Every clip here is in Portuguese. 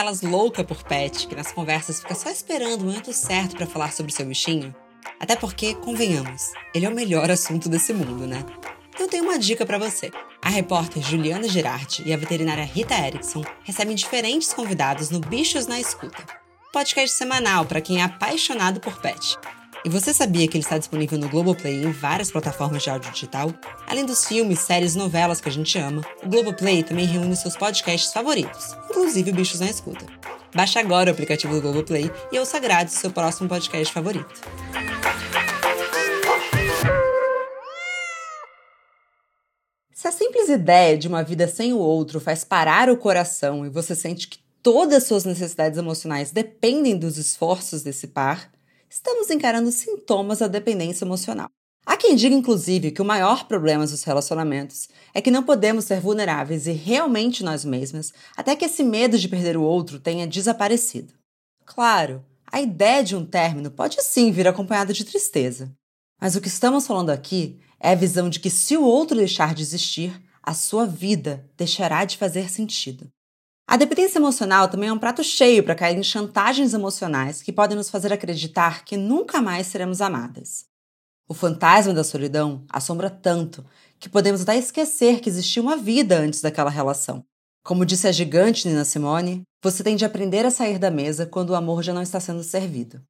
daquelas louca por pet que nas conversas fica só esperando o momento certo para falar sobre seu bichinho? Até porque, convenhamos, ele é o melhor assunto desse mundo, né? Então tenho uma dica para você. A repórter Juliana Girardi e a veterinária Rita Erickson recebem diferentes convidados no Bichos na Escuta, podcast semanal para quem é apaixonado por pet. E você sabia que ele está disponível no Globoplay em várias plataformas de áudio digital? Além dos filmes, séries e novelas que a gente ama, o Globoplay também reúne seus podcasts favoritos, inclusive Bichos na Escuta. Baixe agora o aplicativo do Globoplay e ouça grátis seu próximo podcast favorito. Se a simples ideia de uma vida sem o outro faz parar o coração e você sente que todas as suas necessidades emocionais dependem dos esforços desse par, estamos encarando sintomas da dependência emocional. Há quem diga, inclusive, que o maior problema dos relacionamentos é que não podemos ser vulneráveis e realmente nós mesmas até que esse medo de perder o outro tenha desaparecido. Claro, a ideia de um término pode sim vir acompanhada de tristeza. Mas o que estamos falando aqui é a visão de que se o outro deixar de existir, a sua vida deixará de fazer sentido. A dependência emocional também é um prato cheio para cair em chantagens emocionais que podem nos fazer acreditar que nunca mais seremos amadas. O fantasma da solidão assombra tanto que podemos até esquecer que existia uma vida antes daquela relação. Como disse a gigante Nina Simone, você tem de aprender a sair da mesa quando o amor já não está sendo servido.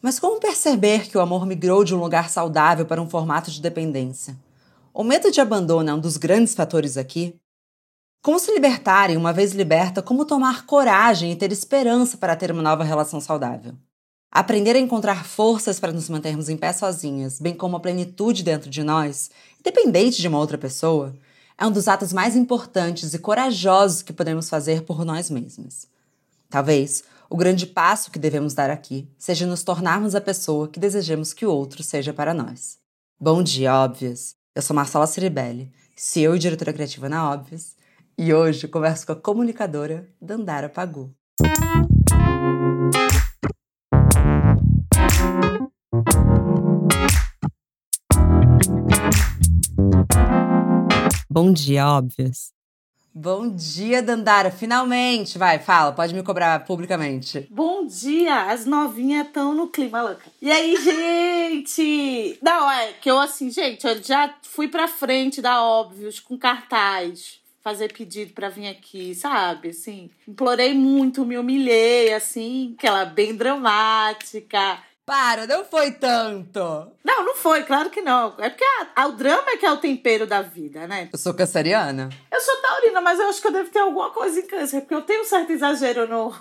Mas como perceber que o amor migrou de um lugar saudável para um formato de dependência? O medo de abandono é um dos grandes fatores aqui, como se libertar e, uma vez liberta, como tomar coragem e ter esperança para ter uma nova relação saudável. Aprender a encontrar forças para nos mantermos em pé sozinhas, bem como a plenitude dentro de nós, independente de uma outra pessoa, é um dos atos mais importantes e corajosos que podemos fazer por nós mesmas. Talvez o grande passo que devemos dar aqui seja nos tornarmos a pessoa que desejamos que o outro seja para nós. Bom dia, óbvias! Eu sou Marcela Ciribelli, CEO e diretora criativa na Óbvias, e hoje eu converso com a comunicadora Dandara Pagu. Bom dia, óbvios. Bom dia, Dandara. Finalmente, vai, fala, pode me cobrar publicamente. Bom dia, as novinhas estão no clima louca. E aí, gente? Não, é que eu assim, gente, eu já fui pra frente da Óbvios com cartaz fazer pedido para vir aqui, sabe? Assim, implorei muito, me humilhei, assim, aquela bem dramática. Para, não foi tanto. Não, não foi, claro que não. É porque a, a, o drama é que é o tempero da vida, né? Eu sou canceriana? Eu sou taurina, mas eu acho que eu devo ter alguma coisa em câncer, porque eu tenho um certo exagero no,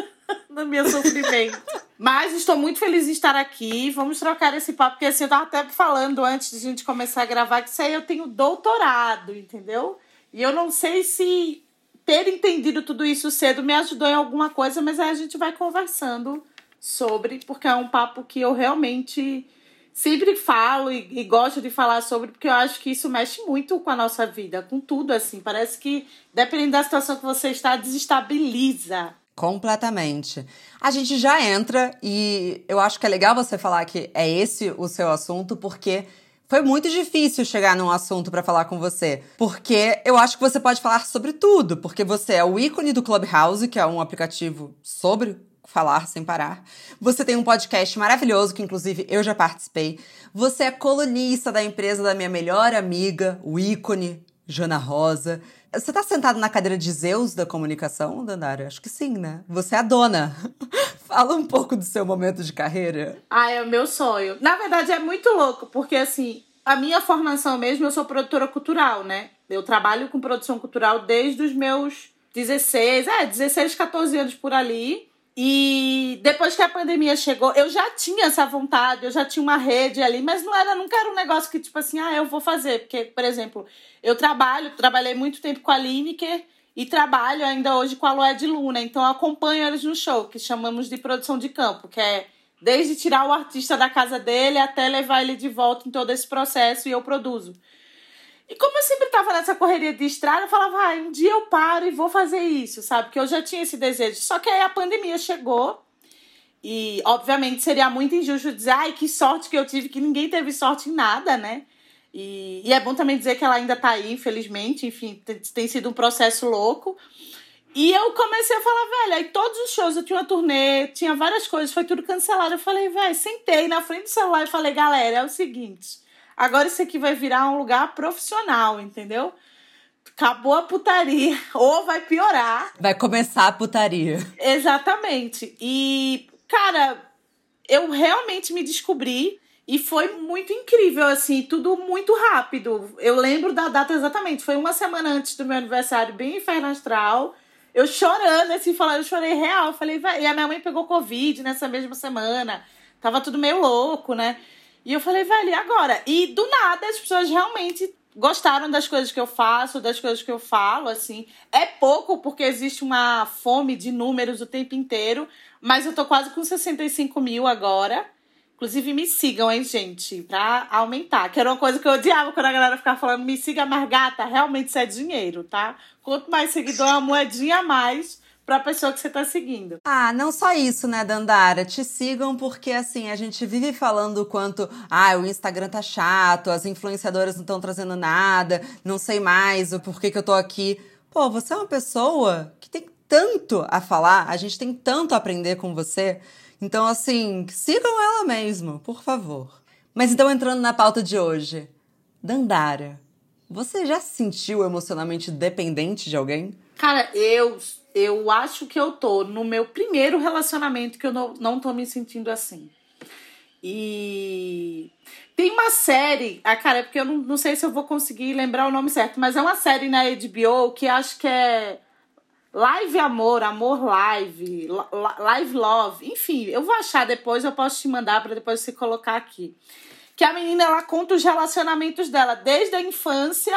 no meu sofrimento. mas estou muito feliz em estar aqui. Vamos trocar esse papo, porque assim, eu tava até falando antes de a gente começar a gravar que isso aí eu tenho doutorado, entendeu? E eu não sei se ter entendido tudo isso cedo me ajudou em alguma coisa, mas aí a gente vai conversando sobre, porque é um papo que eu realmente sempre falo e, e, gosto de falar sobre, porque eu acho que isso mexe muito com a nossa vida, com tudo, assim. Parece que, dependendo da situação que você está, desestabiliza. Completamente. A gente já entra e eu acho que é legal você falar que é esse o seu assunto, porque foi muito difícil chegar num assunto para falar com você, porque eu acho que você pode falar sobre tudo, porque você é o ícone do Clubhouse, que é um aplicativo sobre falar sem parar. Você tem um podcast maravilhoso que inclusive eu já participei. Você é colunista da empresa da minha melhor amiga, o ícone Jana Rosa. Você tá sentado na cadeira de Zeus da comunicação, Dandara? Acho que sim, né? Você é a dona. Fala um pouco do seu momento de carreira. Ah, é o meu sonho. Na verdade, é muito louco, porque assim, a minha formação mesmo, eu sou produtora cultural, né? Eu trabalho com produção cultural desde os meus 16, é, 16, 14 anos por ali. E depois que a pandemia chegou, eu já tinha essa vontade, eu já tinha uma rede ali, mas não era, nunca era um negócio que, tipo assim, ah, eu vou fazer. Porque, por exemplo, eu trabalho, trabalhei muito tempo com a Lineker e trabalho ainda hoje com a Loed Luna. Então acompanho eles no show, que chamamos de produção de campo, que é desde tirar o artista da casa dele até levar ele de volta em todo esse processo e eu produzo. E como eu sempre estava nessa correria de estrada, eu falava, ah, um dia eu paro e vou fazer isso, sabe? Porque eu já tinha esse desejo. Só que aí a pandemia chegou e, obviamente, seria muito injusto dizer, ai, que sorte que eu tive, que ninguém teve sorte em nada, né? E, e é bom também dizer que ela ainda está aí, infelizmente, enfim, tem, tem sido um processo louco. E eu comecei a falar, velho, aí todos os shows, eu tinha uma turnê, tinha várias coisas, foi tudo cancelado. Eu falei, velho, sentei na frente do celular e falei, galera, é o seguinte, agora isso aqui vai virar um lugar profissional, entendeu? Acabou a putaria, ou vai piorar. Vai começar a putaria. Exatamente. E, cara, eu realmente me descobri e foi muito incrível, assim, tudo muito rápido. Eu lembro da data exatamente, foi uma semana antes do meu aniversário, bem inferno astral. Eu chorando, assim, falando, eu chorei real. Eu falei. E a minha mãe pegou Covid nessa mesma semana. Tava tudo meio louco, né? E eu falei, velho, e agora? E do nada as pessoas realmente gostaram das coisas que eu faço, das coisas que eu falo, assim. É pouco, porque existe uma fome de números o tempo inteiro, mas eu tô quase com 65 mil agora. Inclusive, me sigam, hein, gente, pra aumentar. Que era uma coisa que eu odiava quando a galera ficava falando, me siga mais gata. Realmente isso é dinheiro, tá? Quanto mais seguidor, uma moedinha a mais pra pessoa que você tá seguindo. Ah, não só isso, né, Dandara? Te sigam porque, assim, a gente vive falando o quanto, ah, o Instagram tá chato, as influenciadoras não estão trazendo nada, não sei mais o porquê que eu tô aqui. Pô, você é uma pessoa que tem tanto a falar, a gente tem tanto a aprender com você. Então, assim, sigam ela mesmo, por favor. Mas então, entrando na pauta de hoje. Dandara, você já se sentiu emocionalmente dependente de alguém? Cara, eu, eu acho que eu tô no meu primeiro relacionamento que eu não, não tô me sentindo assim. E tem uma série, a ah, cara, é porque eu não, não sei se eu vou conseguir lembrar o nome certo, mas é uma série na HBO que acho que é Live Amor, Amor Live, Live Love, enfim, eu vou achar depois, eu posso te mandar para depois você colocar aqui. Que a menina ela conta os relacionamentos dela desde a infância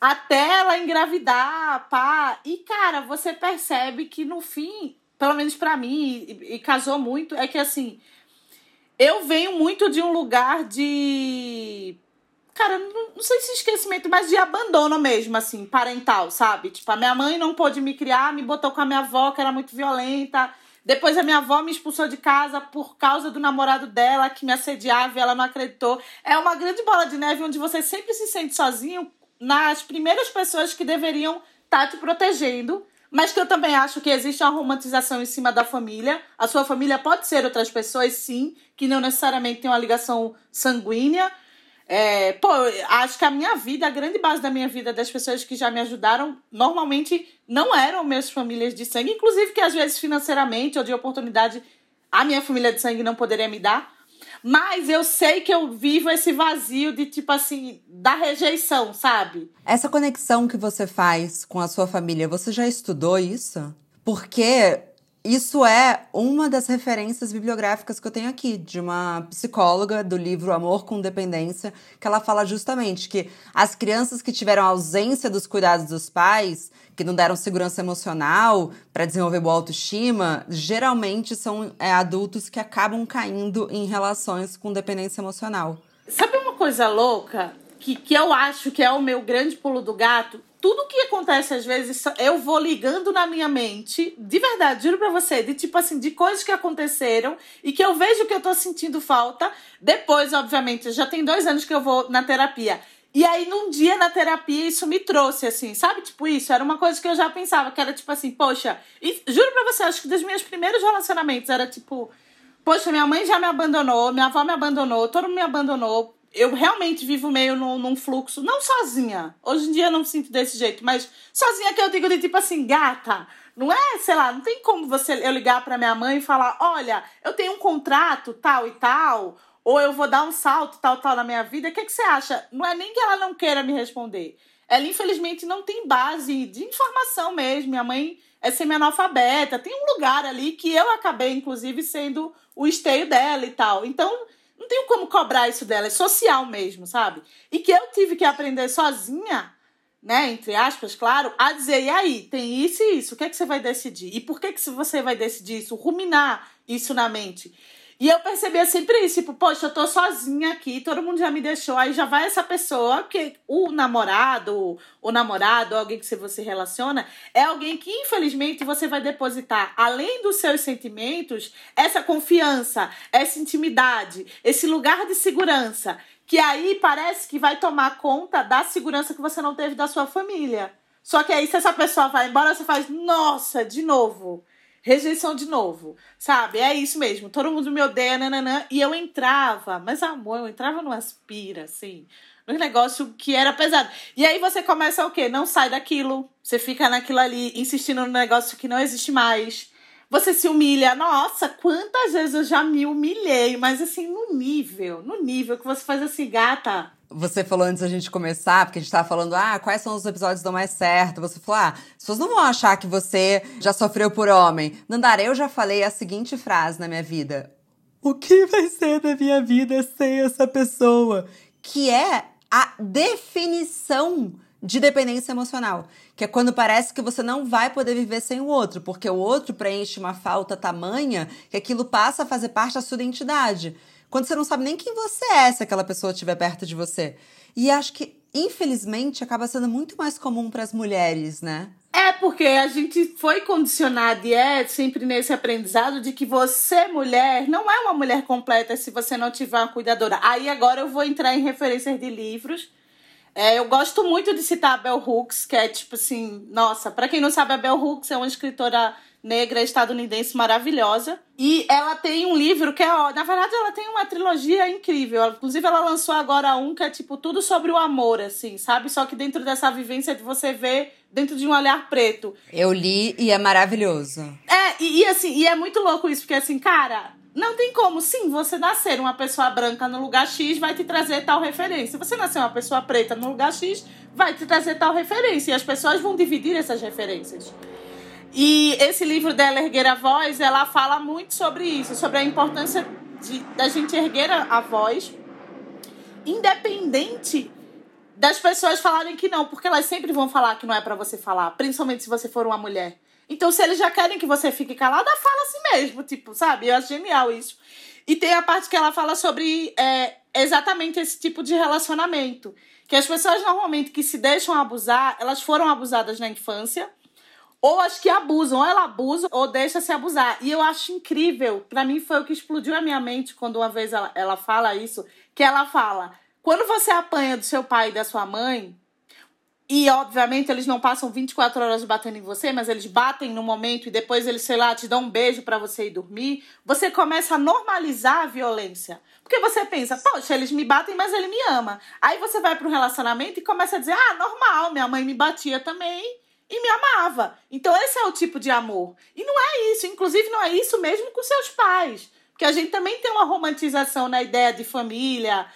até ela engravidar, pá. E cara, você percebe que no fim, pelo menos para mim, e, e casou muito, é que assim, eu venho muito de um lugar de cara, não, não, sei se esquecimento, mas de abandono mesmo, assim, parental, sabe? Tipo, a minha mãe não pôde me criar, me botou com a minha avó, que era muito violenta. Depois a minha avó me expulsou de casa por causa do namorado dela, que me assediava e ela não acreditou. É uma grande bola de neve onde você sempre se sente sozinho nas primeiras pessoas que deveriam estar tá te protegendo. Mas que eu também acho que existe uma romantização em cima da família. A sua família pode ser outras pessoas, sim, que não necessariamente tem uma ligação sanguínea é, pô, acho que a minha vida, a grande base da minha vida, das pessoas que já me ajudaram, normalmente não eram minhas famílias de sangue, inclusive que às vezes financeiramente ou de oportunidade a minha família de sangue não poderia me dar. Mas eu sei que eu vivo esse vazio de tipo assim, da rejeição, sabe? Essa conexão que você faz com a sua família, você já estudou isso? Porque isso é uma das referências bibliográficas que eu tenho aqui, de uma psicóloga do livro Amor com Dependência, que ela fala justamente que as crianças que tiveram ausência dos cuidados dos pais, que não deram segurança emocional para desenvolver boa autoestima, geralmente são é, adultos que acabam caindo em relações com dependência emocional. Sabe uma coisa louca? Que, que eu acho que é o meu grande pulo do gato? Tudo que acontece às vezes, eu vou ligando na minha mente, de verdade, juro pra você, de tipo assim, de coisas que aconteceram e que eu vejo que eu tô sentindo falta. Depois, obviamente, já tem dois anos que eu vou na terapia. E aí, num dia na terapia, isso me trouxe, assim, sabe? Tipo, isso era uma coisa que eu já pensava, que era tipo assim, poxa, e juro pra você, acho que dos meus primeiros relacionamentos era tipo, poxa, minha mãe já me abandonou, minha avó me abandonou, todo mundo me abandonou, eu realmente vivo meio num, num, fluxo, não sozinha. Hoje em dia eu não me sinto desse jeito, mas sozinha que eu digo de tipo assim, gata. Não é, sei lá, não tem como você eu ligar para minha mãe e falar: "Olha, eu tenho um contrato tal e tal, ou eu vou dar um salto tal tal na minha vida". O que que você acha? Não é nem que ela não queira me responder. Ela infelizmente não tem base de informação mesmo. Minha mãe é semi-analfabeta, tem um lugar ali que eu acabei inclusive sendo o esteio dela e tal. Então, não tenho como cobrar isso dela, é social mesmo, sabe? E que eu tive que aprender sozinha, né, entre aspas, claro, a dizer, e aí, tem isso e isso, o que é que você vai decidir? E por que que você vai decidir isso? Ruminar isso na mente. E eu percebia sempre isso, tipo, poxa, eu tô sozinha aqui, todo mundo já me deixou, aí já vai essa pessoa, que o namorado, o namorado, alguém que você relaciona, é alguém que infelizmente você vai depositar, além dos seus sentimentos, essa confiança, essa intimidade, esse lugar de segurança, que aí parece que vai tomar conta da segurança que você não teve da sua família. Só que aí, se essa pessoa vai embora, você faz, nossa, de novo. Rejeição de novo, sabe? É isso mesmo. Todo mundo me odeia, nananã. E eu entrava, mas amor, eu entrava no aspira, assim um negócio que era pesado. E aí você começa o quê? Não sai daquilo. Você fica naquilo ali, insistindo no negócio que não existe mais. Você se humilha. Nossa, quantas vezes eu já me humilhei, mas assim, no nível, no nível que você faz assim, gata. Você falou antes da gente começar, porque a gente tava falando, ah, quais são os episódios que dão mais certo? Você falou, ah, as pessoas não vão achar que você já sofreu por homem. Nandara, eu já falei a seguinte frase na minha vida: O que vai ser da minha vida sem essa pessoa? Que é a definição de dependência emocional, que é quando parece que você não vai poder viver sem o outro, porque o outro preenche uma falta tamanha que aquilo passa a fazer parte da sua identidade. Quando você não sabe nem quem você é se aquela pessoa estiver perto de você. E acho que, infelizmente, acaba sendo muito mais comum para as mulheres, né? É porque a gente foi condicionado e é sempre nesse aprendizado de que você, mulher, não é uma mulher completa se você não tiver uma cuidadora. Aí agora eu vou entrar em referências de livros. É, eu gosto muito de citar a Bell Hooks, que é tipo assim, nossa, para quem não sabe, a Bell Hooks é uma escritora negra estadunidense maravilhosa. E ela tem um livro que é, ó, na verdade, ela tem uma trilogia incrível. Inclusive, ela lançou agora um que é tipo tudo sobre o amor, assim, sabe? Só que dentro dessa vivência de você ver dentro de um olhar preto. Eu li e é maravilhoso. É, e, e assim, e é muito louco isso, porque assim, cara, não tem como, sim, você nascer uma pessoa branca no lugar X vai te trazer tal referência. Você nascer uma pessoa preta no lugar X vai te trazer tal referência. E as pessoas vão dividir essas referências. E esse livro dela, Erguer a Voz, ela fala muito sobre isso, sobre a importância de, da gente erguer a, a voz, independente das pessoas falarem que não, porque elas sempre vão falar que não é para você falar, principalmente se você for uma mulher. Então, se eles já querem que você fique calada, fala assim mesmo, tipo, sabe? Eu acho genial isso. E tem a parte que ela fala sobre é, exatamente esse tipo de relacionamento. Que as pessoas normalmente que se deixam abusar, elas foram abusadas na infância ou as que abusam, ou ela abusa ou deixa se abusar. E eu acho incrível, para mim foi o que explodiu a minha mente quando uma vez ela, ela fala isso, que ela fala: "Quando você apanha do seu pai e da sua mãe, e obviamente eles não passam 24 horas batendo em você, mas eles batem no momento e depois eles, sei lá, te dão um beijo para você ir dormir, você começa a normalizar a violência. Porque você pensa, poxa, eles me batem, mas ele me ama. Aí você vai para um relacionamento e começa a dizer: "Ah, normal, minha mãe me batia também" e me amava. Então esse é o tipo de amor. E não é isso, inclusive não é isso mesmo com seus pais. Porque a gente também tem uma romantização na ideia de família,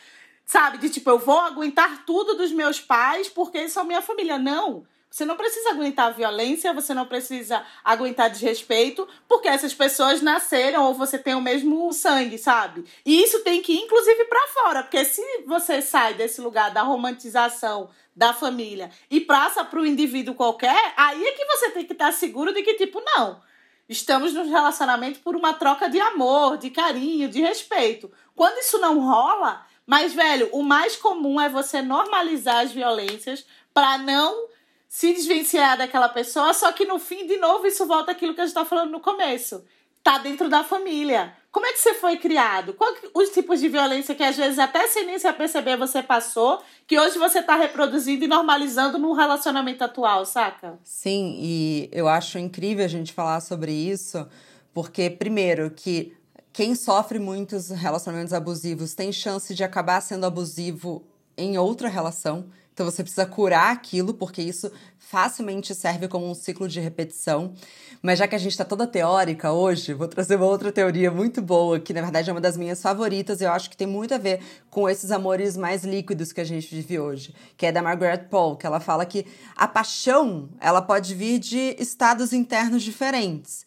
sabe? De tipo, eu vou aguentar tudo dos meus pais porque eles são minha família. Não. Você não precisa aguentar violência, você não precisa aguentar desrespeito, porque essas pessoas nasceram ou você tem o mesmo sangue, sabe? E isso tem que ir, inclusive, para fora, porque se você sai desse lugar da romantização da família e passa para o indivíduo qualquer, aí é que você tem que estar seguro de que, tipo, não. Estamos num relacionamento por uma troca de amor, de carinho, de respeito. Quando isso não rola, mas, velho, o mais comum é você normalizar as violências para não se desvencilhar daquela pessoa, só que no fim, de novo, isso volta àquilo que a gente tá falando no começo. Tá dentro da família. Como é que você foi criado? Quais os tipos de violência que às vezes até sem nem se perceber você passou, que hoje você tá reproduzindo e normalizando no relacionamento atual, saca? Sim, e eu acho incrível a gente falar sobre isso, porque primeiro que quem sofre muitos relacionamentos abusivos tem chance de acabar sendo abusivo em outra relação. Então você precisa curar aquilo, porque isso facilmente serve como um ciclo de repetição. Mas já que a gente está toda teórica hoje, vou trazer uma outra teoria muito boa, que na verdade é uma das minhas favoritas, e eu acho que tem muito a ver com esses amores mais líquidos que a gente vive hoje, que é da Margaret Paul, que ela fala que a paixão, ela pode vir de estados internos diferentes.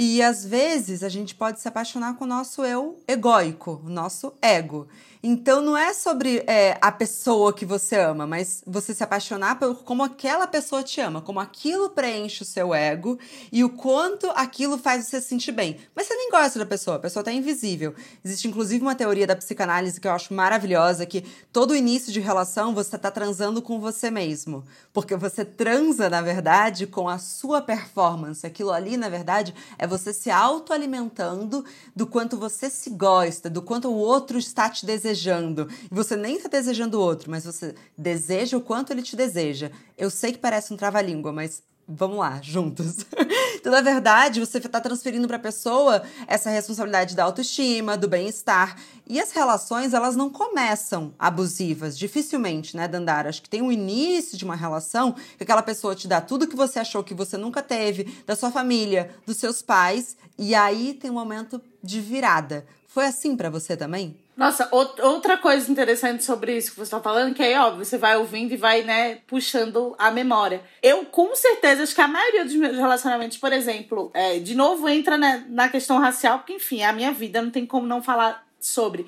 E às vezes a gente pode se apaixonar com o nosso eu egóico, o nosso ego. Então não é sobre é, a pessoa que você ama, mas você se apaixonar por como aquela pessoa te ama, como aquilo preenche o seu ego e o quanto aquilo faz você se sentir bem. Mas você nem gosta da pessoa, a pessoa tá invisível. Existe inclusive uma teoria da psicanálise que eu acho maravilhosa, que todo início de relação você tá transando com você mesmo. Porque você transa, na verdade, com a sua performance. Aquilo ali, na verdade, é você se autoalimentando do quanto você se gosta, do quanto o outro está te desejando desejando, e você nem está desejando o outro, mas você deseja o quanto ele te deseja. Eu sei que parece um trava-língua, mas vamos lá, juntos. então, na verdade, você está transferindo para a pessoa essa responsabilidade da autoestima, do bem-estar. E as relações, elas não começam abusivas, dificilmente, né, Dandara? Acho que tem um início de uma relação que aquela pessoa te dá tudo que você achou que você nunca teve, da sua família, dos seus pais, e aí tem um momento de virada. Foi assim para você também? Nossa, outra coisa interessante sobre isso que você está falando, que é óbvio, você vai ouvindo e vai, né, puxando a memória. Eu, com certeza, acho que a maioria dos meus relacionamentos, por exemplo, é, de novo entra né, na questão racial, porque, enfim, é a minha vida, não tem como não falar sobre.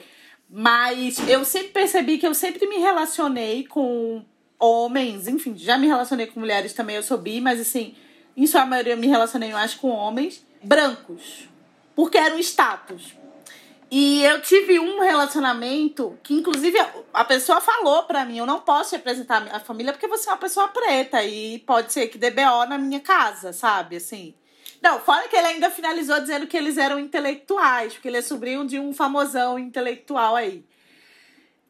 Mas eu sempre percebi que eu sempre me relacionei com homens, enfim, já me relacionei com mulheres também, eu sou bi, mas assim, em sua maioria eu me relacionei mais com homens brancos. Porque era um status e eu tive um relacionamento que, inclusive, a pessoa falou pra mim: eu não posso representar a família porque você é uma pessoa preta e pode ser que dê BO na minha casa, sabe? Assim. Não, fora que ele ainda finalizou dizendo que eles eram intelectuais, porque ele é sobrinho de um famosão intelectual aí.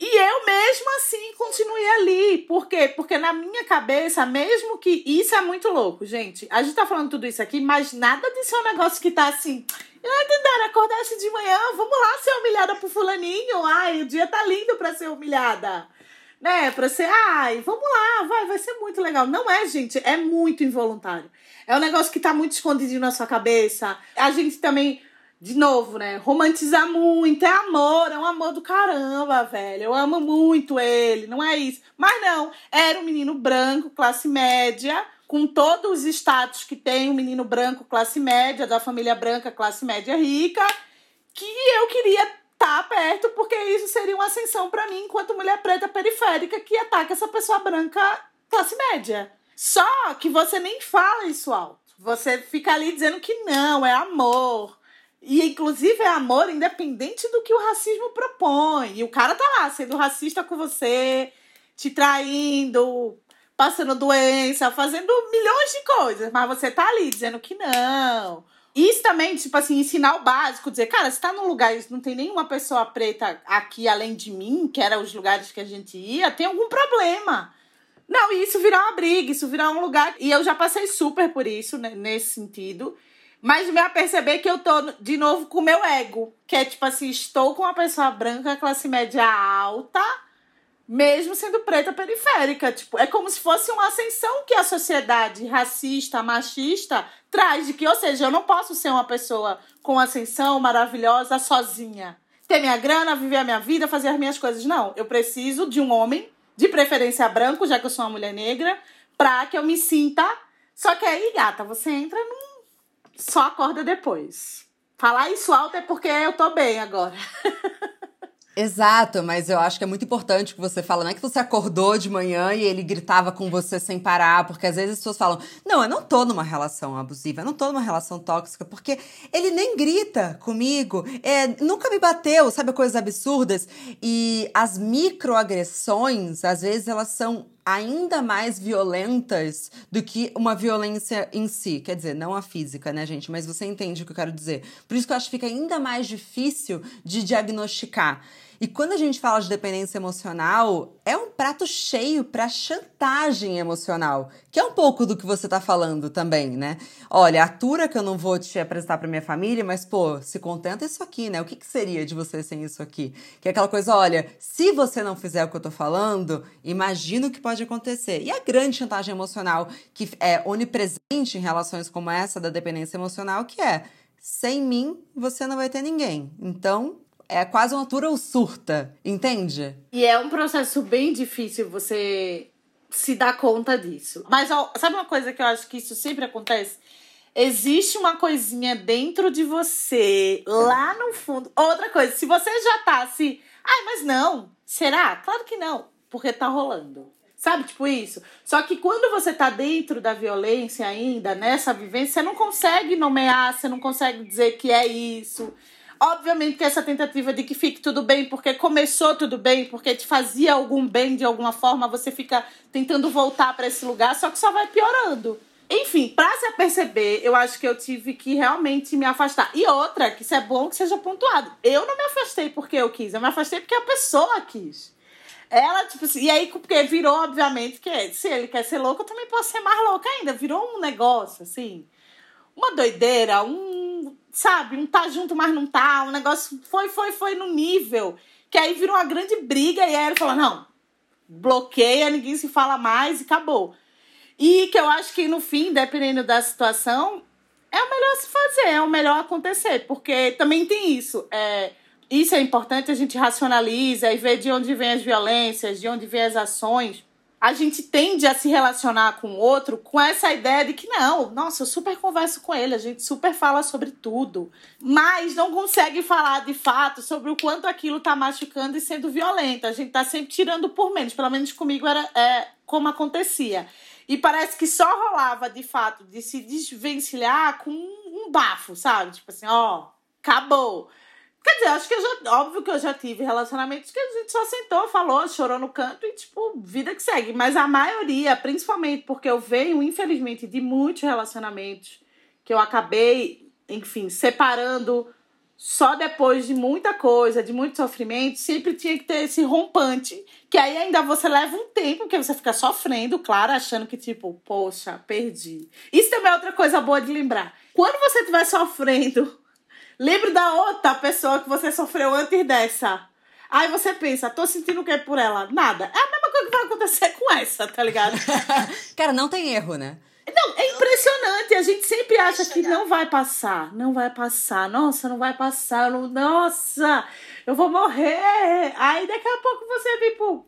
E eu mesmo assim continuei ali. Por quê? Porque na minha cabeça, mesmo que. Isso é muito louco, gente. A gente tá falando tudo isso aqui, mas nada disso é um negócio que tá assim. Ai, Dandara, acordasse de manhã, vamos lá ser humilhada pro fulaninho. Ai, o dia tá lindo pra ser humilhada. Né? Pra ser, ai, vamos lá, vai, vai ser muito legal. Não é, gente, é muito involuntário. É um negócio que tá muito escondido na sua cabeça. A gente também, de novo, né? Romantizar muito. É amor, é um amor do caramba, velho. Eu amo muito ele, não é isso. Mas não, era um menino branco, classe média com todos os status que tem um menino branco classe média, da família branca classe média rica, que eu queria estar tá perto porque isso seria uma ascensão para mim enquanto mulher preta periférica que ataca essa pessoa branca classe média. Só que você nem fala isso alto. Você fica ali dizendo que não, é amor. E inclusive é amor independente do que o racismo propõe. E o cara tá lá sendo racista com você, te traindo, passando doença, fazendo milhões de coisas, mas você tá ali dizendo que não. Isso também, tipo assim, ensinar o básico, dizer, cara, você tá num lugar não tem nenhuma pessoa preta aqui além de mim, que eram os lugares que a gente ia, tem algum problema. Não, e isso virar uma briga, isso virar um lugar. E eu já passei super por isso, né, nesse sentido. Mas me a perceber que eu tô de novo com o meu ego. Que é tipo assim, estou com uma pessoa branca, classe média alta mesmo sendo preta periférica. Tipo, é como se fosse uma ascensão que a sociedade racista, machista traz de que, ou seja, eu não posso ser uma pessoa com ascensão maravilhosa sozinha. Ter minha grana, viver a minha vida, fazer as minhas coisas. Não, eu preciso de um homem, de preferência branco, já que eu sou uma mulher negra, pra que eu me sinta. Só que aí, gata, você entra num. Só acorda depois. Falar isso alto é porque eu tô bem agora. Exato, mas eu acho que é muito importante que você fala, não é que você acordou de manhã e ele gritava com você sem parar, porque às vezes as pessoas falam, não, eu não tô numa relação abusiva, eu não tô numa relação tóxica, porque ele nem grita comigo, é, nunca me bateu, sabe, coisas absurdas. E as microagressões, às vezes, elas são ainda mais violentas do que uma violência em si. Quer dizer, não a física, né, gente? Mas você entende o que eu quero dizer. Por isso que eu acho que fica ainda mais difícil de diagnosticar. E quando a gente fala de dependência emocional, é um prato cheio para chantagem emocional, que é um pouco do que você tá falando também, né? Olha, atura que eu não vou te apresentar para minha família, mas pô, se contenta isso aqui, né? O que, que seria de você sem isso aqui? Que é aquela coisa, olha, se você não fizer o que eu tô falando, imagina o que pode acontecer. E a grande chantagem emocional que é onipresente em relações como essa da dependência emocional, que é sem mim você não vai ter ninguém. Então, é quase uma atura ou surta, entende? E é um processo bem difícil você se dar conta disso. Mas ó, sabe uma coisa que eu acho que isso sempre acontece? Existe uma coisinha dentro de você, lá no fundo. Outra coisa, se você já tá assim, ai, mas não, será? Claro que não, porque tá rolando. Sabe, tipo isso? Só que quando você tá dentro da violência ainda, nessa vivência, você não consegue nomear, você não consegue dizer que é isso. Obviamente que essa tentativa de que fique tudo bem, porque começou tudo bem, porque te fazia algum bem de alguma forma, você fica tentando voltar para esse lugar, só que só vai piorando. Enfim, pra se aperceber, eu acho que eu tive que realmente me afastar. E outra, que isso é bom que seja pontuado. Eu não me afastei porque eu quis, eu me afastei porque a pessoa quis. Ela, tipo assim, e aí, porque virou, obviamente, que se ele quer ser louco, eu também posso ser mais louca ainda. Virou um negócio, assim, uma doideira, um, sabe, um tá junto, mas não tá, um negócio foi, foi, foi no nível que aí virou uma grande briga e aí ele falou: não, bloqueia, ninguém se fala mais e acabou. E que eu acho que no fim, dependendo da situação, é o melhor se fazer, é o melhor acontecer, porque também tem isso. É, isso é importante, a gente racionaliza e vê de onde vem as violências, de onde vem as ações a gente tende a se relacionar com o outro com essa ideia de que não, nossa, eu super converso com ele, a gente super fala sobre tudo, mas não consegue falar de fato sobre o quanto aquilo tá machucando e sendo violento. A gente tá sempre tirando por menos, pelo menos comigo era é, como acontecia. E parece que só rolava de fato de se desvencilhar com um bafo, sabe? Tipo assim, ó, acabou. Quer dizer, acho que eu já. Óbvio que eu já tive relacionamentos que a gente só sentou, falou, chorou no canto e, tipo, vida que segue. Mas a maioria, principalmente porque eu venho, infelizmente, de muitos relacionamentos que eu acabei, enfim, separando só depois de muita coisa, de muito sofrimento, sempre tinha que ter esse rompante, que aí ainda você leva um tempo, que você fica sofrendo, claro, achando que, tipo, poxa, perdi. Isso também é outra coisa boa de lembrar. Quando você estiver sofrendo Lembre da outra pessoa que você sofreu antes dessa. Aí você pensa, tô sentindo o que por ela? Nada. É a mesma coisa que vai acontecer com essa, tá ligado? Cara, não tem erro, né? Não, é impressionante. A gente sempre acha que não vai passar. Não vai passar. Nossa, não vai passar. Nossa, eu vou morrer. Aí daqui a pouco você, tipo,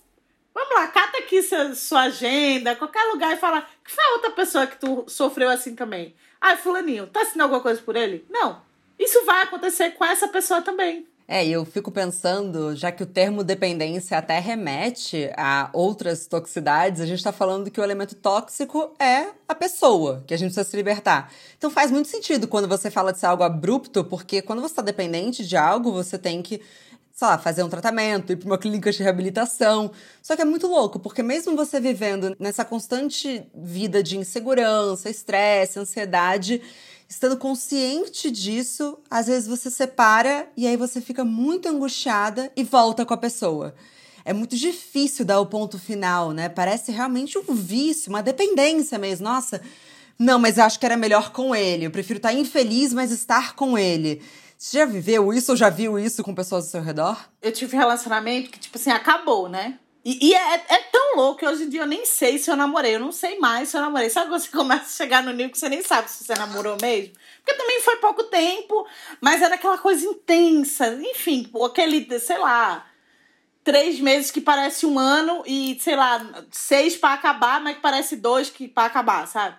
vamos lá, cata aqui sua, sua agenda, qualquer lugar e fala, que foi a outra pessoa que tu sofreu assim também? Ai, fulaninho, tá assinando alguma coisa por ele? Não. Isso vai acontecer com essa pessoa também. É, eu fico pensando, já que o termo dependência até remete a outras toxicidades, a gente está falando que o elemento tóxico é a pessoa, que a gente precisa se libertar. Então faz muito sentido quando você fala de ser algo abrupto, porque quando você está dependente de algo, você tem que sei lá, fazer um tratamento, ir para uma clínica de reabilitação. Só que é muito louco, porque mesmo você vivendo nessa constante vida de insegurança, estresse, ansiedade, estando consciente disso, às vezes você separa e aí você fica muito angustiada e volta com a pessoa. É muito difícil dar o ponto final, né? Parece realmente um vício, uma dependência mesmo. Nossa, não, mas acho que era melhor com ele. Eu prefiro estar infeliz, mas estar com ele. Você já viveu isso ou já viu isso com pessoas ao seu redor? Eu tive relacionamento que, tipo assim, acabou, né? E, e é, é, tão louco que hoje em dia eu nem sei se eu namorei. Eu não sei mais se eu namorei. Sabe quando você começa a chegar no nível que você nem sabe se você namorou mesmo? Porque também foi pouco tempo, mas era aquela coisa intensa. Enfim, aquele, sei lá, três meses que parece um ano e, sei lá, seis para acabar, mas que parece dois que para acabar, sabe?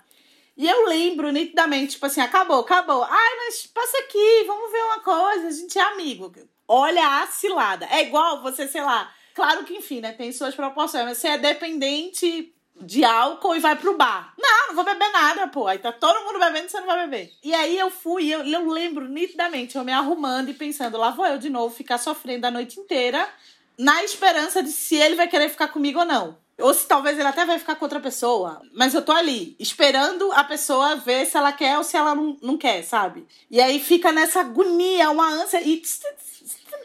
E eu lembro nitidamente, tipo assim, acabou, acabou. Ai, mas passa aqui, vamos ver uma coisa, a gente é amigo. Olha a cilada. É igual você, sei lá Claro que, enfim, né? Tem suas proporções. Mas você é dependente de álcool e vai pro bar. Não, não vou beber nada, pô. Aí tá todo mundo bebendo e você não vai beber. E aí eu fui, eu, eu lembro nitidamente, eu me arrumando e pensando, lá vou eu de novo ficar sofrendo a noite inteira, na esperança de se ele vai querer ficar comigo ou não. Ou se talvez ele até vai ficar com outra pessoa. Mas eu tô ali, esperando a pessoa ver se ela quer ou se ela não, não quer, sabe? E aí fica nessa agonia, uma ânsia. E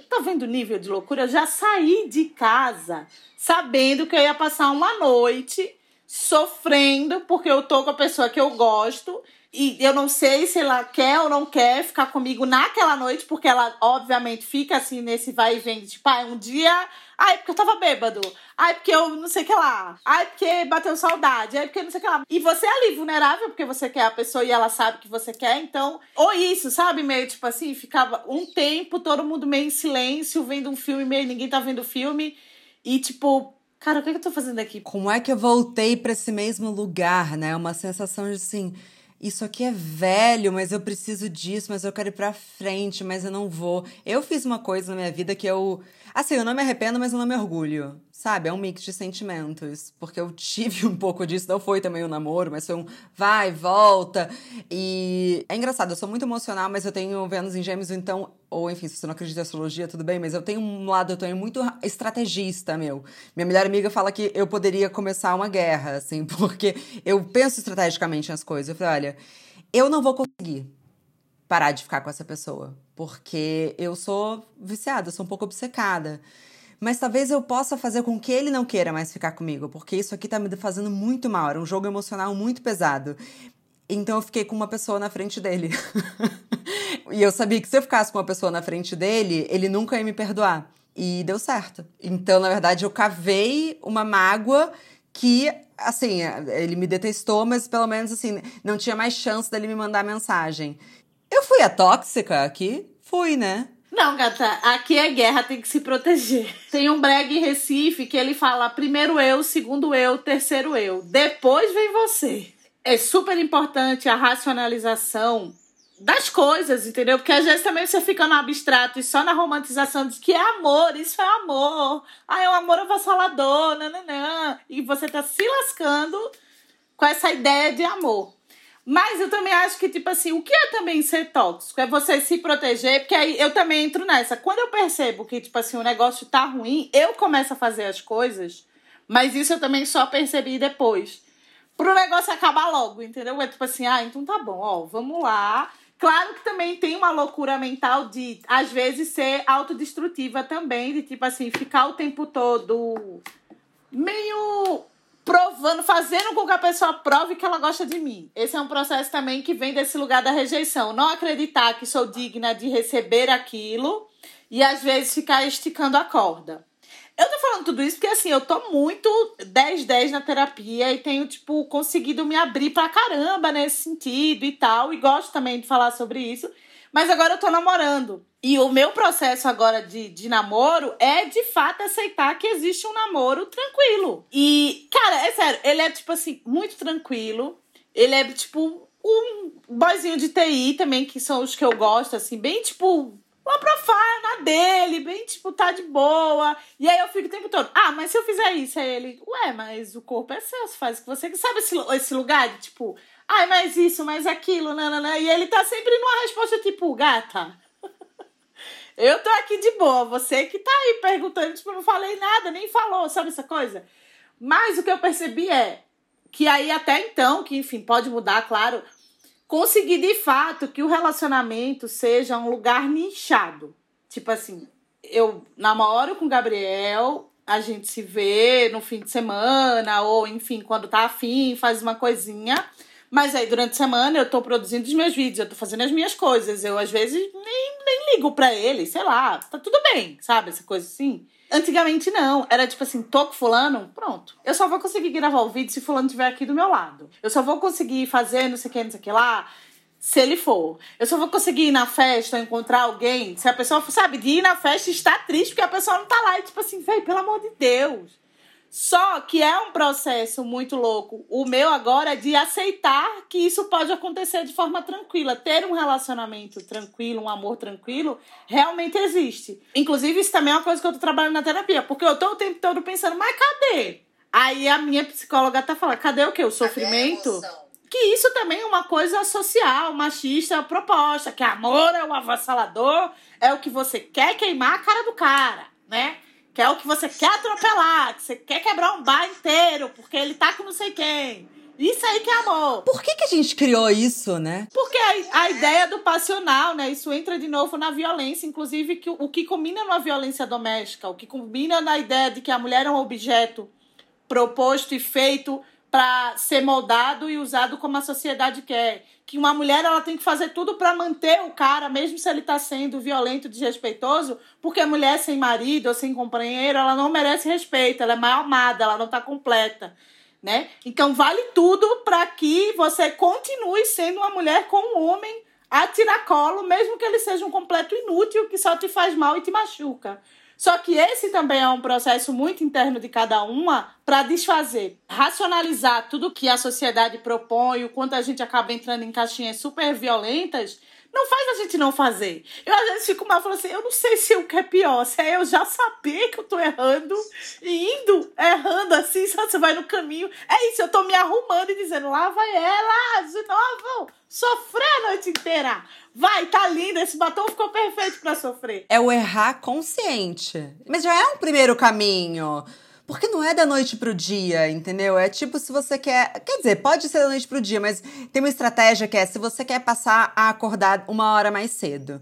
Tá vendo o nível de loucura? Eu já saí de casa sabendo que eu ia passar uma noite sofrendo porque eu tô com a pessoa que eu gosto e eu não sei se ela quer ou não quer ficar comigo naquela noite, porque ela, obviamente, fica assim nesse vai e vem, tipo, ah, um dia. Ai, porque eu tava bêbado. Ai, porque eu não sei o que lá. Ai, porque bateu saudade. Ai, porque não sei o que lá. E você é ali vulnerável, porque você quer a pessoa e ela sabe que você quer, então. Ou isso, sabe? Meio tipo assim, ficava um tempo, todo mundo meio em silêncio, vendo um filme, meio ninguém tá vendo o filme. E tipo, cara, o que, é que eu tô fazendo aqui? Como é que eu voltei para esse mesmo lugar, né? Uma sensação de assim isso aqui é velho, mas eu preciso disso, mas eu quero ir pra frente, mas eu não vou. Eu fiz uma coisa na minha vida que eu. Assim, eu não me arrependo, mas eu não me orgulho. Sabe? É um mix de sentimentos. Porque eu tive um pouco disso, não foi também um namoro, mas foi um vai, volta. E é engraçado, eu sou muito emocional, mas eu tenho Vênus em Gêmeos, então. Ou enfim, se você não acredita em astrologia, tudo bem, mas eu tenho um lado, eu tenho muito estrategista, meu. Minha melhor amiga fala que eu poderia começar uma guerra, assim, porque eu penso estrategicamente nas coisas. Eu falei, olha, eu não vou conseguir parar de ficar com essa pessoa, porque eu sou viciada, eu sou um pouco obcecada mas talvez eu possa fazer com que ele não queira mais ficar comigo, porque isso aqui tá me fazendo muito mal, era um jogo emocional muito pesado. Então eu fiquei com uma pessoa na frente dele. e eu sabia que se eu ficasse com uma pessoa na frente dele, ele nunca ia me perdoar. E deu certo. Então, na verdade, eu cavei uma mágoa que, assim, ele me detestou, mas pelo menos, assim, não tinha mais chance dele me mandar mensagem. Eu fui a tóxica aqui? Fui, né? Não, gata, aqui é guerra, tem que se proteger. Tem um brega em Recife que ele fala primeiro eu, segundo eu, terceiro eu. Depois vem você. É super importante a racionalização das coisas, entendeu? Porque às vezes também você fica no abstrato e só na romantização de que é amor, isso é amor. Ah, é um amor avassalador, nananã. E você tá se lascando com essa ideia de amor. Mas eu também acho que, tipo assim, o que é também ser tóxico? É você se proteger, porque aí eu também entro nessa. Quando eu percebo que, tipo assim, o negócio tá ruim, eu começo a fazer as coisas, mas isso eu também só percebi depois. Pro negócio acabar logo, entendeu? É tipo assim, ah, então tá bom, ó, vamos lá. Claro que também tem uma loucura mental de, às vezes, ser autodestrutiva também, de tipo assim, ficar o tempo todo meio provando, fazendo com que a pessoa prove que ela gosta de mim. Esse é um processo também que vem desse lugar da rejeição. Não acreditar que sou digna de receber aquilo e às vezes ficar esticando a corda. Eu tô falando tudo isso porque assim, eu tô muito 10-10 na terapia e tenho, tipo, conseguido me abrir pra caramba nesse sentido e tal. E gosto também de falar sobre isso. Mas agora eu tô namorando. E o meu processo agora de, de namoro é de fato aceitar que existe um namoro tranquilo. E, cara, é sério, ele é tipo assim, muito tranquilo. Ele é tipo um boyzinho de TI também, que são os que eu gosto, assim, bem tipo uma profile na dele, bem tipo, tá de boa. E aí eu fico o tempo todo, ah, mas se eu fizer isso, aí ele, ué, mas o corpo é seu, você faz o que você Sabe esse, esse lugar de tipo, ai, mais isso, mais aquilo, nanana. E ele tá sempre numa resposta tipo, gata. eu tô aqui de boa, você que tá aí perguntando, tipo, não falei nada, nem falou, sabe essa coisa? Mas o que eu percebi é que aí até então, que enfim, pode mudar, claro, conseguir de fato que o relacionamento seja um lugar nichado. Tipo assim, eu namoro com o Gabriel, a gente se vê no fim de semana, ou enfim, quando tá afim, faz uma coisinha. Mas aí, durante a semana, eu tô produzindo os meus vídeos, eu tô fazendo as minhas coisas. Eu, às vezes, nem, nem ligo pra ele, sei lá, tá tudo bem, sabe? Essa coisa assim. Antigamente, não. Era tipo assim, tô com fulano, pronto. Eu só vou conseguir gravar o vídeo se fulano estiver aqui do meu lado. Eu só vou conseguir fazer não sei o que, não sei o que lá, se ele for. Eu só vou conseguir ir na festa encontrar alguém se a pessoa, sabe, de ir na festa e estar triste porque a pessoa não tá lá. E tipo assim, velho, pelo amor de Deus só que é um processo muito louco. O meu agora é de aceitar que isso pode acontecer de forma tranquila. Ter um relacionamento tranquilo, um amor tranquilo, realmente existe. Inclusive, isso também é uma coisa que eu tô trabalhando na terapia, porque eu tô o tempo todo pensando, mas cadê? Aí a minha psicóloga tá falando, cadê o quê? O sofrimento? Que isso também é uma coisa social, machista, proposta, que amor é o avassalador, é o que você quer queimar a cara do cara, né? Que é o que você quer atropelar, que você quer quebrar um bar inteiro, porque ele tá com não sei quem. Isso aí que é amor. Por que, que a gente criou isso, né? Porque a, a ideia do passional, né? Isso entra de novo na violência, inclusive que, o que combina na violência doméstica, o que combina na ideia de que a mulher é um objeto proposto e feito para ser moldado e usado como a sociedade quer. Que uma mulher ela tem que fazer tudo para manter o cara, mesmo se ele está sendo violento, desrespeitoso, porque a mulher sem marido ou sem companheiro, ela não merece respeito, ela é mal amada, ela não está completa. Né? Então vale tudo para que você continue sendo uma mulher com um homem a tiracolo, mesmo que ele seja um completo inútil que só te faz mal e te machuca. Só que esse também é um processo muito interno de cada uma para desfazer, racionalizar tudo que a sociedade propõe, o quanto a gente acaba entrando em caixinhas super violentas, não faz a gente não fazer. Eu às vezes fico mal falando assim, eu não sei se o que é pior, se é eu já saber que eu tô errando e indo errando assim, só você vai no caminho. É isso, eu tô me arrumando e dizendo, lá vai ela, de novo, sofrer a noite inteira. Vai, tá lindo, esse batom ficou perfeito para sofrer. É o errar consciente. Mas já é um primeiro caminho. Porque não é da noite pro dia, entendeu? É tipo se você quer. Quer dizer, pode ser da noite pro dia, mas tem uma estratégia que é se você quer passar a acordar uma hora mais cedo.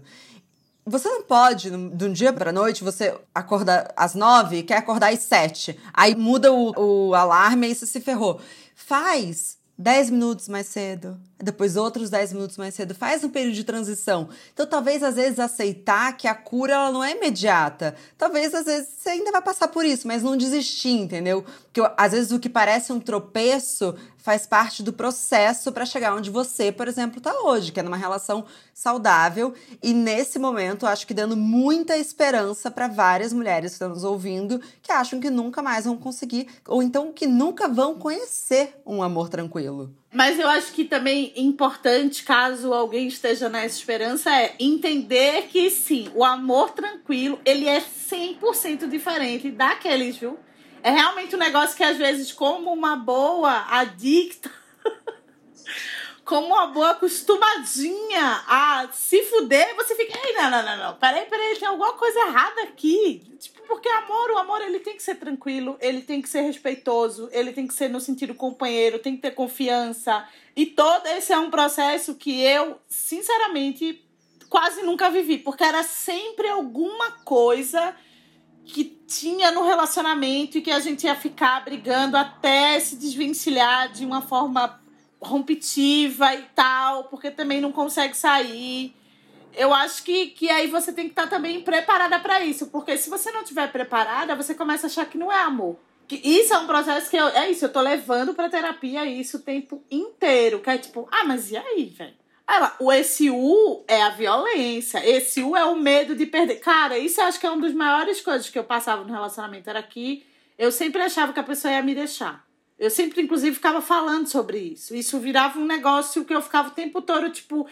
Você não pode, de um dia pra noite, você acorda às nove quer acordar às sete. Aí muda o, o alarme e você se ferrou. Faz 10 minutos mais cedo, depois outros 10 minutos mais cedo, faz um período de transição. Então, talvez às vezes aceitar que a cura ela não é imediata. Talvez às vezes você ainda vai passar por isso, mas não desistir, entendeu? Porque às vezes o que parece um tropeço faz parte do processo para chegar onde você, por exemplo, está hoje, que é numa relação saudável. E nesse momento, acho que dando muita esperança para várias mulheres que estão nos ouvindo que acham que nunca mais vão conseguir, ou então que nunca vão conhecer um amor tranquilo. Mas eu acho que também importante, caso alguém esteja nessa esperança, é entender que sim, o amor tranquilo, ele é 100% diferente daqueles, viu? É realmente um negócio que às vezes, como uma boa adicta, como uma boa acostumadinha a se fuder, você fica, ei, não, não, não, não, peraí, peraí, tem alguma coisa errada aqui. Tipo, porque amor, o amor, ele tem que ser tranquilo, ele tem que ser respeitoso, ele tem que ser no sentido companheiro, tem que ter confiança. E todo esse é um processo que eu, sinceramente, quase nunca vivi, porque era sempre alguma coisa que tinha no relacionamento e que a gente ia ficar brigando até se desvencilhar de uma forma rompitiva e tal, porque também não consegue sair. Eu acho que, que aí você tem que estar tá também preparada para isso, porque se você não estiver preparada, você começa a achar que não é amor. Que isso é um processo que eu, é isso, eu tô levando para terapia isso o tempo inteiro, que é tipo, ah, mas e aí, velho? Ela, o esse U é a violência, esse U é o medo de perder. Cara, isso eu acho que é uma das maiores coisas que eu passava no relacionamento. Era que eu sempre achava que a pessoa ia me deixar. Eu sempre, inclusive, ficava falando sobre isso. Isso virava um negócio que eu ficava o tempo todo, tipo,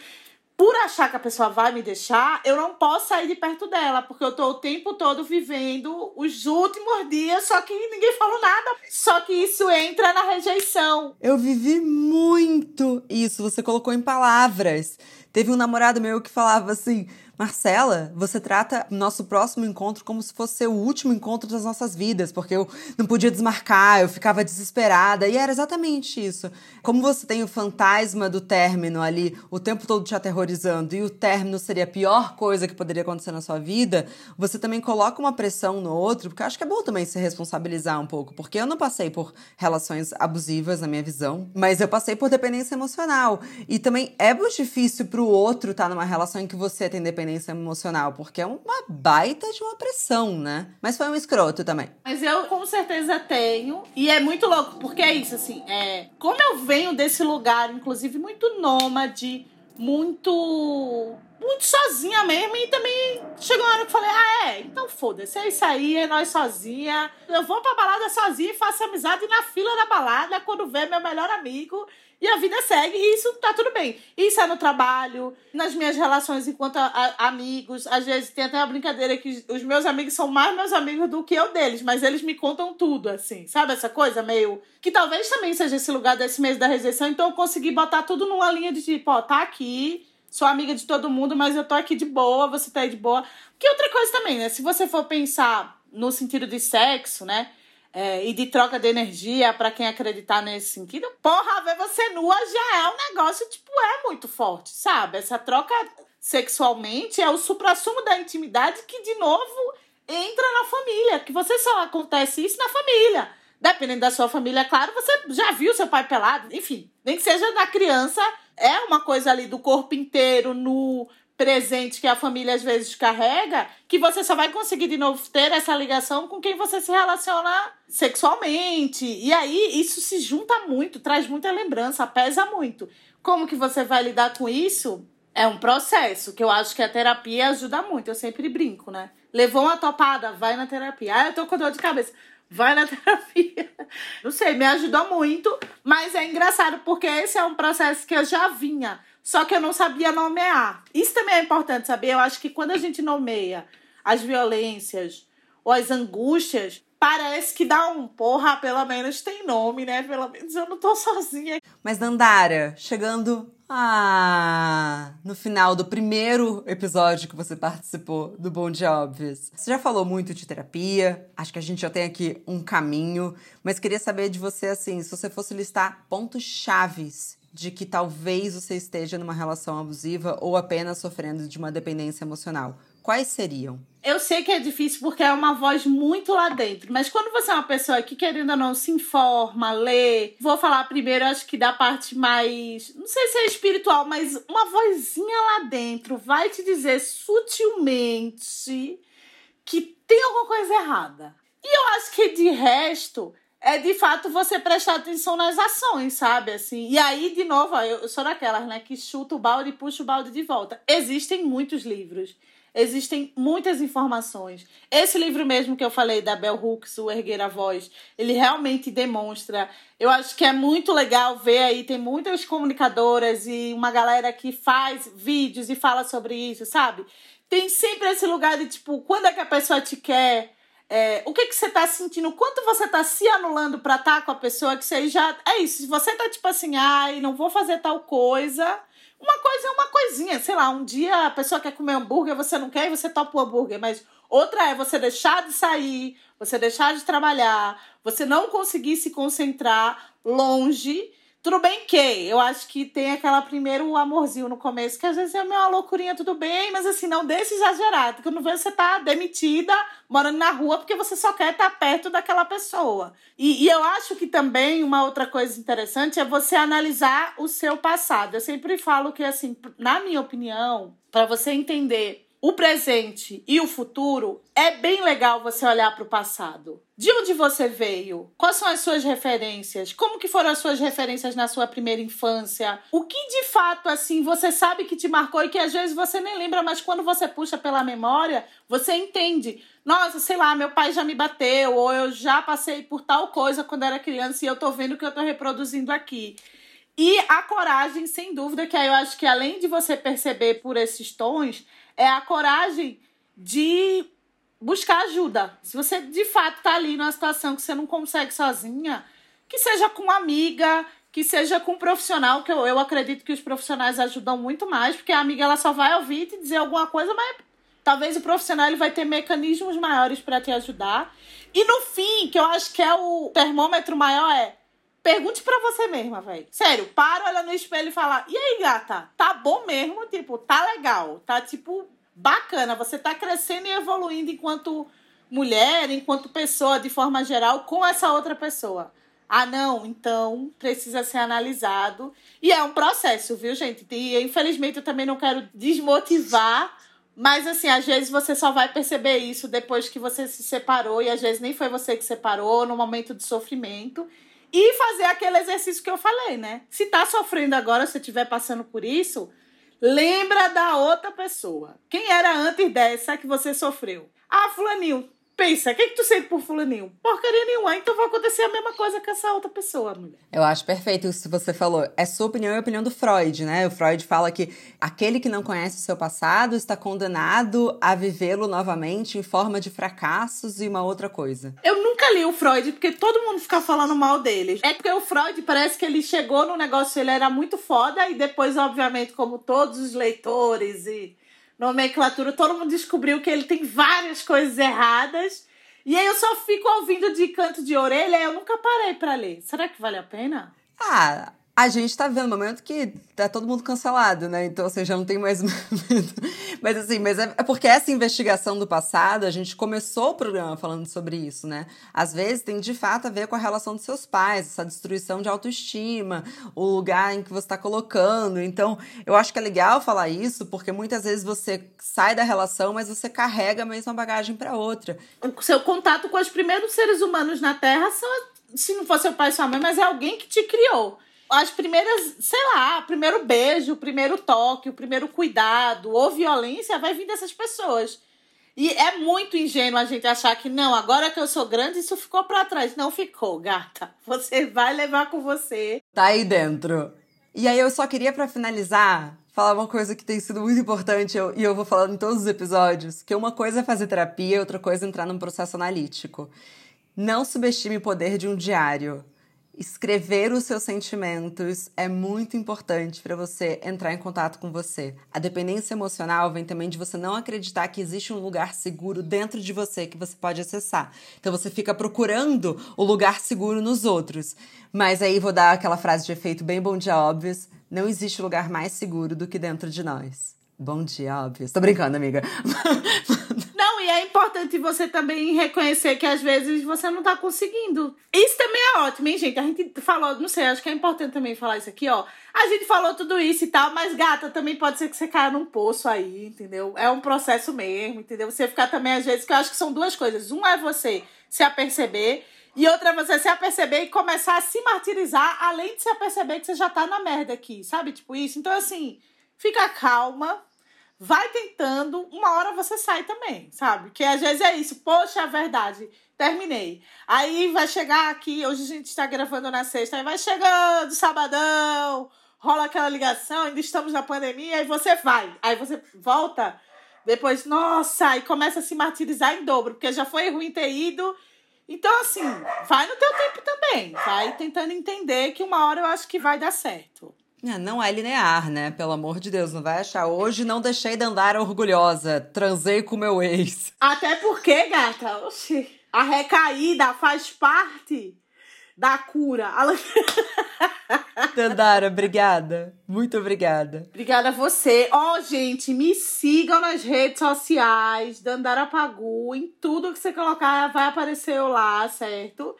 por achar que a pessoa vai me deixar, eu não posso sair de perto dela, porque eu tô o tempo todo vivendo os últimos dias, só que ninguém falou nada. Só que isso entra na rejeição. Eu vivi muito isso, você colocou em palavras. Teve um namorado meu que falava assim: Marcela, você trata nosso próximo encontro como se fosse o último encontro das nossas vidas, porque eu não podia desmarcar, eu ficava desesperada. E era exatamente isso. Como você tem o fantasma do término ali o tempo todo te aterrorizando e o término seria a pior coisa que poderia acontecer na sua vida, você também coloca uma pressão no outro, porque eu acho que é bom também se responsabilizar um pouco, porque eu não passei por relações abusivas na minha visão, mas eu passei por dependência emocional. E também é muito difícil pro outro estar tá numa relação em que você tem dependência dependência emocional, porque é uma baita de uma pressão, né? Mas foi um escroto também. Mas eu com certeza tenho. E é muito louco, porque é isso, assim, é. Como eu venho desse lugar, inclusive, muito nômade, muito. Muito sozinha mesmo, e também chegou uma hora que eu falei: ah, é, então foda-se, é isso aí, é nós sozinha. Eu vou pra balada sozinha e faço amizade na fila da balada quando vê meu melhor amigo e a vida segue e isso tá tudo bem. Isso é no trabalho, nas minhas relações enquanto a, a, amigos. Às vezes tem até uma brincadeira que os meus amigos são mais meus amigos do que eu deles, mas eles me contam tudo, assim. Sabe essa coisa meio. Que talvez também seja esse lugar desse mês da rejeição, então eu consegui botar tudo numa linha de tipo, ó, tá aqui, sou amiga de todo mundo, mas eu tô aqui de boa, você tá aí de boa. Que outra coisa também, né? Se você for pensar no sentido de sexo, né? É, e de troca de energia para quem acreditar nesse sentido, porra, ver você nua já é um negócio, tipo, é muito forte, sabe? Essa troca sexualmente é o suprassumo da intimidade que, de novo, entra na família, que você só acontece isso na família. Dependendo da sua família, claro, você já viu seu pai pelado, enfim, nem que seja na criança, é uma coisa ali do corpo inteiro, no presente que a família às vezes carrega, que você só vai conseguir de novo ter essa ligação com quem você se relaciona sexualmente. E aí isso se junta muito, traz muita lembrança, pesa muito. Como que você vai lidar com isso? É um processo que eu acho que a terapia ajuda muito. Eu sempre brinco, né? Levou uma topada, vai na terapia. Ah, eu tô com dor de cabeça. Vai na terapia. Não sei, me ajudou muito, mas é engraçado porque esse é um processo que eu já vinha só que eu não sabia nomear. Isso também é importante saber. Eu acho que quando a gente nomeia as violências ou as angústias, parece que dá um porra, pelo menos tem nome, né? Pelo menos eu não tô sozinha. Mas Dandara, chegando ah, no final do primeiro episódio que você participou do Bom Dia Óbvios. Você já falou muito de terapia, acho que a gente já tem aqui um caminho, mas queria saber de você assim, se você fosse listar pontos chaves de que talvez você esteja numa relação abusiva ou apenas sofrendo de uma dependência emocional. Quais seriam? Eu sei que é difícil porque é uma voz muito lá dentro, mas quando você é uma pessoa que, querendo ou não, se informa, lê, vou falar primeiro, acho que da parte mais. Não sei se é espiritual, mas uma vozinha lá dentro vai te dizer sutilmente que tem alguma coisa errada. E eu acho que de resto, é de fato você prestar atenção nas ações, sabe? Assim. E aí, de novo, ó, eu sou daquelas, né, que chuta o balde e puxa o balde de volta. Existem muitos livros, existem muitas informações. Esse livro mesmo que eu falei, da Bell Hooks, O Erguer a Voz, ele realmente demonstra. Eu acho que é muito legal ver aí, tem muitas comunicadoras e uma galera que faz vídeos e fala sobre isso, sabe? Tem sempre esse lugar de tipo, quando é que a pessoa te quer? É, o que, que você tá sentindo? Quanto você tá se anulando pra estar tá com a pessoa que você já. É isso. Se você tá tipo assim, ai, não vou fazer tal coisa. Uma coisa é uma coisinha. Sei lá, um dia a pessoa quer comer hambúrguer, você não quer e você topa o hambúrguer. Mas outra é você deixar de sair, você deixar de trabalhar, você não conseguir se concentrar longe tudo bem que eu acho que tem aquela primeiro amorzinho no começo, que às vezes é uma loucurinha, tudo bem, mas assim, não deixe exagerado. Quando vê você tá demitida, morando na rua, porque você só quer estar perto daquela pessoa. E, e eu acho que também uma outra coisa interessante é você analisar o seu passado. Eu sempre falo que, assim, na minha opinião, para você entender o presente e o futuro, é bem legal você olhar para o passado. De onde você veio? Quais são as suas referências? Como que foram as suas referências na sua primeira infância? O que de fato assim você sabe que te marcou e que às vezes você nem lembra, mas quando você puxa pela memória, você entende. Nossa, sei lá, meu pai já me bateu ou eu já passei por tal coisa quando era criança e eu tô vendo que eu tô reproduzindo aqui. E a coragem, sem dúvida, que aí eu acho que além de você perceber por esses tons, é a coragem de buscar ajuda. Se você de fato tá ali numa situação que você não consegue sozinha, que seja com uma amiga, que seja com um profissional, que eu, eu acredito que os profissionais ajudam muito mais, porque a amiga ela só vai ouvir e te dizer alguma coisa, mas talvez o profissional ele vai ter mecanismos maiores para te ajudar. E no fim, que eu acho que é o termômetro maior é Pergunte para você mesma, velho. Sério, para, olha no espelho e fala: "E aí, gata? Tá bom mesmo? Tipo, tá legal. Tá tipo bacana. Você tá crescendo e evoluindo enquanto mulher, enquanto pessoa de forma geral com essa outra pessoa. Ah, não, então precisa ser analisado. E é um processo, viu, gente? E infelizmente eu também não quero desmotivar, mas assim, às vezes você só vai perceber isso depois que você se separou, e às vezes nem foi você que separou, no momento de sofrimento. E fazer aquele exercício que eu falei, né? Se tá sofrendo agora, se estiver passando por isso, lembra da outra pessoa. Quem era antes dessa que você sofreu? Ah, fulaninho, pensa, o que, que tu sente por fulaninho? Porcaria nenhuma, então vai acontecer a mesma coisa com essa outra pessoa, mulher. Eu acho perfeito isso que você falou. É sua opinião e a opinião do Freud, né? O Freud fala que aquele que não conhece o seu passado está condenado a vivê-lo novamente em forma de fracassos e uma outra coisa. Eu nunca li o Freud, porque todo mundo fica falando mal dele. É porque o Freud parece que ele chegou no negócio, ele era muito foda, e depois, obviamente, como todos os leitores e nomenclatura, todo mundo descobriu que ele tem várias coisas erradas. E aí eu só fico ouvindo de canto de orelha, eu nunca parei para ler. Será que vale a pena? Ah, a gente tá vendo um momento que tá todo mundo cancelado, né? Então, assim, já não tem mais Mas assim, mas é, é porque essa investigação do passado, a gente começou o programa falando sobre isso, né? Às vezes tem de fato a ver com a relação dos seus pais, essa destruição de autoestima, o lugar em que você está colocando. Então, eu acho que é legal falar isso, porque muitas vezes você sai da relação, mas você carrega a mesma bagagem para outra. O seu contato com os primeiros seres humanos na Terra são, se não for seu pai e sua mãe, mas é alguém que te criou as primeiras, sei lá, primeiro beijo, o primeiro toque, o primeiro cuidado ou violência vai vir dessas pessoas. E é muito ingênuo a gente achar que não, agora que eu sou grande, isso ficou para trás. Não ficou, gata. Você vai levar com você. Tá aí dentro. E aí eu só queria, para finalizar, falar uma coisa que tem sido muito importante eu, e eu vou falando em todos os episódios, que uma coisa é fazer terapia, outra coisa é entrar num processo analítico. Não subestime o poder de um diário. Escrever os seus sentimentos é muito importante para você entrar em contato com você. A dependência emocional vem também de você não acreditar que existe um lugar seguro dentro de você que você pode acessar. Então você fica procurando o lugar seguro nos outros. Mas aí vou dar aquela frase de efeito bem bom dia óbvios: não existe lugar mais seguro do que dentro de nós. Bom dia, óbvio. Tô brincando, amiga. E é importante você também reconhecer que às vezes você não tá conseguindo. Isso também é ótimo, hein, gente? A gente falou, não sei, acho que é importante também falar isso aqui, ó. A gente falou tudo isso e tal, mas gata, também pode ser que você caia num poço aí, entendeu? É um processo mesmo, entendeu? Você ficar também, às vezes, que eu acho que são duas coisas. Um é você se aperceber e outra é você se aperceber e começar a se martirizar, além de se aperceber que você já tá na merda aqui, sabe? Tipo isso. Então, assim, fica calma, vai tentando, uma hora você sai também, sabe? Que às vezes é isso, poxa, é verdade, terminei. Aí vai chegar aqui, hoje a gente está gravando na sexta, aí vai chegando sabadão, rola aquela ligação, ainda estamos na pandemia, aí você vai, aí você volta, depois, nossa, aí começa a se martirizar em dobro, porque já foi ruim ter ido. Então, assim, vai no teu tempo também, vai tentando entender que uma hora eu acho que vai dar certo. É, não é linear, né? Pelo amor de Deus, não vai achar. Hoje não deixei de andar orgulhosa. Transei com meu ex. Até porque, gata, oxi, a recaída faz parte da cura. Dandara, obrigada. Muito obrigada. Obrigada a você. Ó, oh, gente, me sigam nas redes sociais. Dandara Pagu. Em tudo que você colocar vai aparecer eu lá, certo?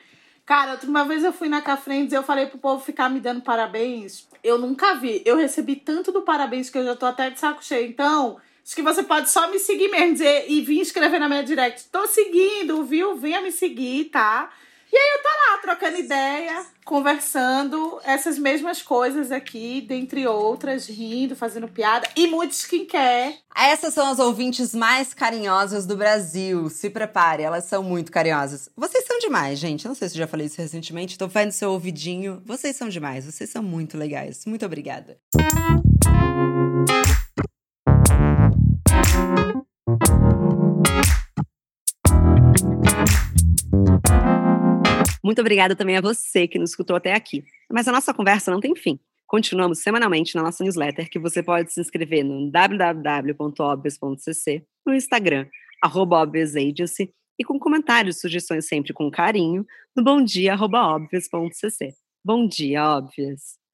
Cara, uma vez eu fui na Cafrentes e eu falei pro povo ficar me dando parabéns. Eu nunca vi. Eu recebi tanto do parabéns que eu já tô até de saco cheio. Então, acho que você pode só me seguir mesmo dizer, e vir escrever na minha direct. Tô seguindo, viu? Venha me seguir, tá? E aí eu tô lá trocando ideia, conversando essas mesmas coisas aqui, dentre outras, rindo, fazendo piada e muito skincare. Essas são as ouvintes mais carinhosas do Brasil. Se prepare, elas são muito carinhosas. Vocês são demais, gente. não sei se eu já falei isso recentemente, tô fazendo seu ouvidinho. Vocês são demais, vocês são muito legais. Muito obrigada. Muito obrigada também a você que nos escutou até aqui. Mas a nossa conversa não tem fim. Continuamos semanalmente na nossa newsletter, que você pode se inscrever no www.obvious.cc, no Instagram, arroba e com comentários e sugestões sempre com carinho, no bomdia.obvious.cc. Bom dia, Óbvias!